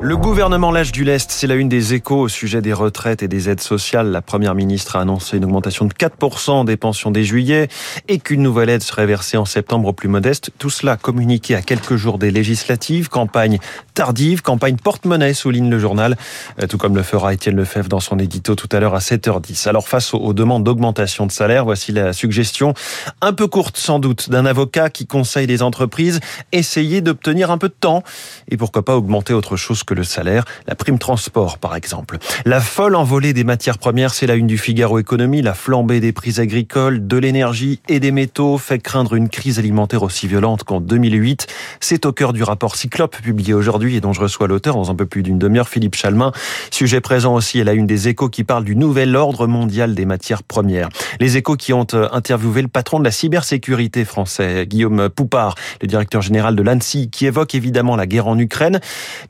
Le gouvernement lâche du lest, c'est la une des échos au sujet des retraites et des aides sociales. La première ministre a annoncé une augmentation de 4% des pensions dès juillet et qu'une nouvelle aide serait versée en septembre aux plus modestes. Tout cela communiqué à quelques jours des législatives, campagne tardive, campagne porte-monnaie, souligne le journal, euh, tout comme le fera Étienne Lefebvre dans son édito tout à l'heure à 7h10. Alors face aux demandes d'augmentation de salaire, voici la suggestion, un peu courte sans doute, d'un avocat qui conseille les entreprises, essayer d'obtenir un peu de temps pourquoi pas augmenter autre chose que le salaire, la prime transport par exemple. La folle envolée des matières premières, c'est la une du Figaro Économie, la flambée des prix agricoles, de l'énergie et des métaux fait craindre une crise alimentaire aussi violente qu'en 2008. C'est au cœur du rapport Cyclope publié aujourd'hui et dont je reçois l'auteur dans un peu plus d'une demi-heure, Philippe Chalmin. Sujet présent aussi à la une des échos qui parle du nouvel ordre mondial des matières premières. Les échos qui ont euh, interviewé le patron de la cybersécurité français, Guillaume Poupard, le directeur général de l'ANSI, qui évoque évidemment la guerre en Ukraine,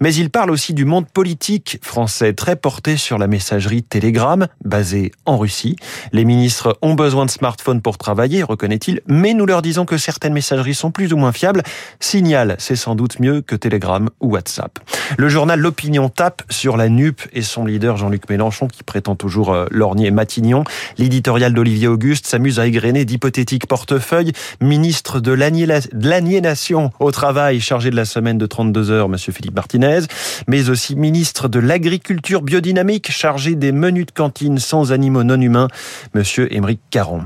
mais il parle aussi du monde politique français, très porté sur la messagerie Telegram, basée en Russie. Les ministres ont besoin de smartphones pour travailler, reconnaît-il, mais nous leur disons que certaines messageries sont plus ou moins fiables. Signal, c'est sans doute mieux que Telegram ou WhatsApp. Le journal L'Opinion tape sur la NUP et son leader Jean-Luc Mélenchon qui prétend toujours euh, lorgner Matignon. L'éditorial d'Olivier Auguste s'amuse à égrener d'hypothétiques portefeuilles. Ministre de l'aliénation au travail chargé de la semaine de 32 heures, monsieur Philippe Martinez, mais aussi ministre de l'agriculture biodynamique chargé des menus de cantine sans animaux non humains, monsieur Émeric Caron.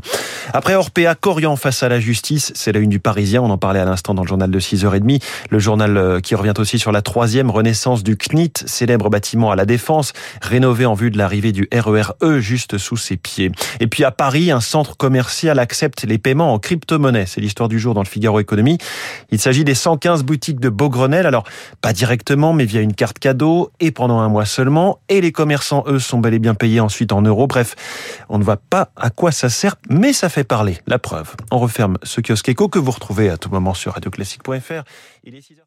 Après Orpea, Corian face à la justice, c'est la une du Parisien, on en parlait à l'instant dans le journal de 6h30, le journal euh, qui revient aussi sur la troisième renaissance du CNIT, célèbre bâtiment à la Défense, rénové en vue de l'arrivée du RERE e juste sous ses pieds. Et puis à Paris, un centre commercial accepte les paiements en crypto-monnaie, c'est l'histoire du jour dans le Figaro Économie. Il s'agit des 115 boutiques de Beaugrenelle, alors pas directement, mais via une carte cadeau et pendant un mois seulement, et les commerçants, eux, sont bel et bien payés ensuite en euros. Bref, on ne voit pas à quoi ça sert, mais ça fait parler. La preuve. On referme ce kiosque éco que vous retrouvez à tout moment sur radioclassique.fr. Il est 6